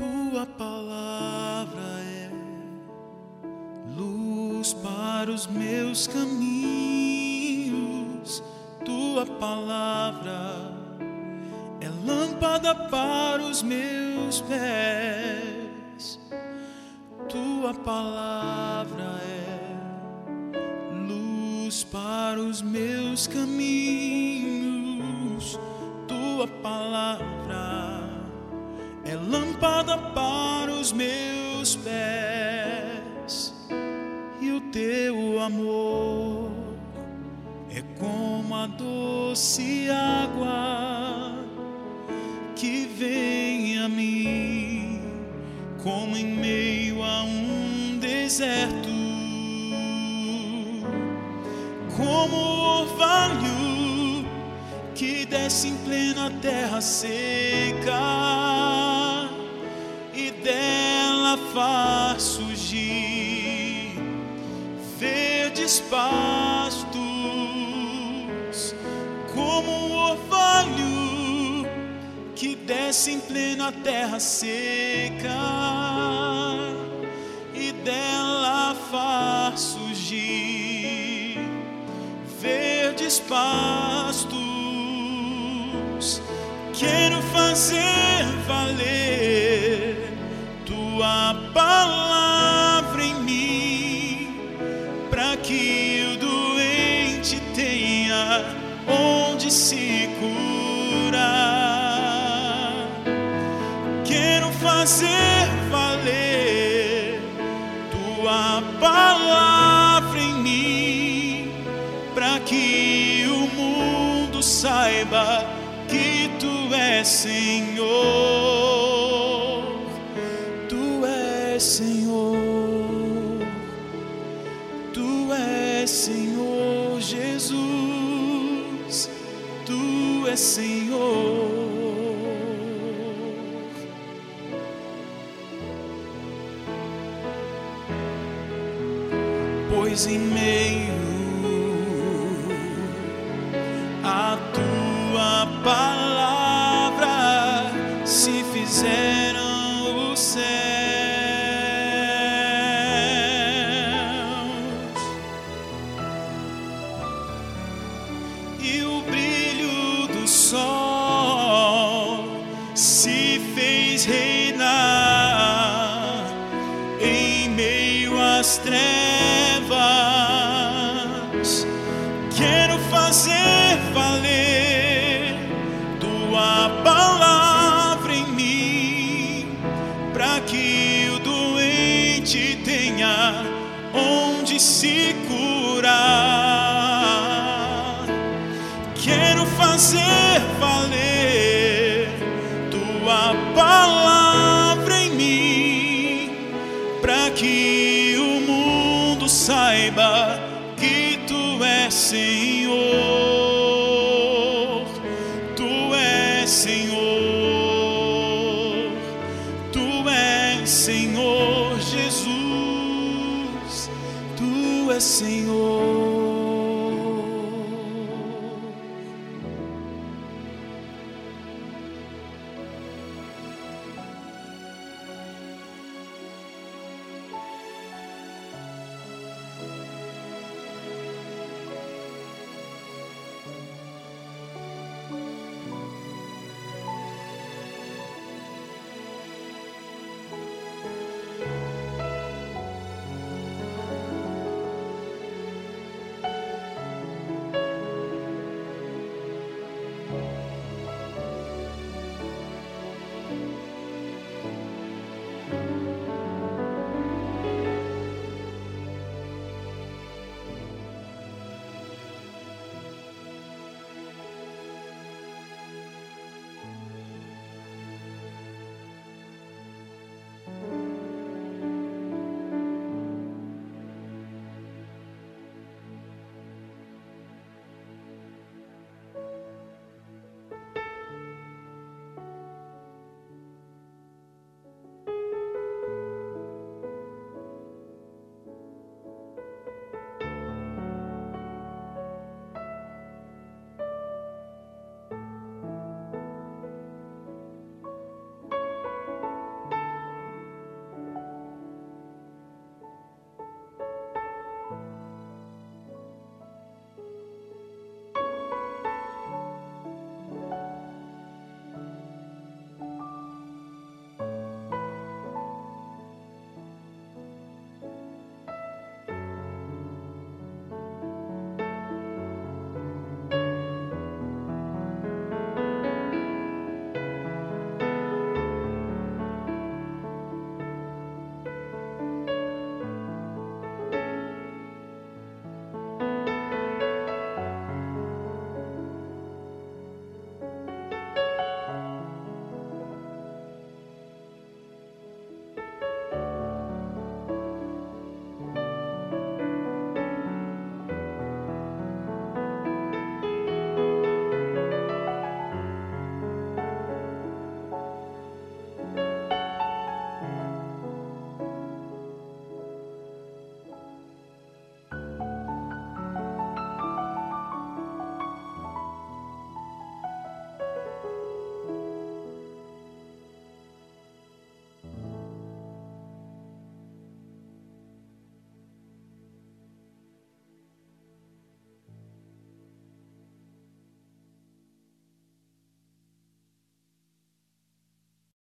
Tua palavra é luz para os meus caminhos. Tua palavra é lâmpada para os meus pés. Tua palavra é luz para os meus caminhos. Tua palavra é lâmpada para os meus pés. E o teu amor é como a doce água que vem a mim, como em meio a um deserto, como o orvalho que desce em plena terra seca e dela faz surgir verdes pastos, como o orvalho que desce em plena terra seca e dela faz surgir verdes pastos. Quero fazer valer palavra em mim, para que o doente tenha onde se curar. Quero fazer valer tua palavra em mim, para que o mundo saiba que tu és Senhor. Senhor. Tu és Senhor Jesus. Tu és Senhor. Pois em meio e o brilho do sol se fez reinar em meio às trevas. Quero fazer valer tua palavra em mim, para que o doente tenha onde se curar. Fazer valer tua palavra em mim, para que o mundo saiba que tu és Senhor. Tu és Senhor. Tu és Senhor Jesus. Tu és Senhor.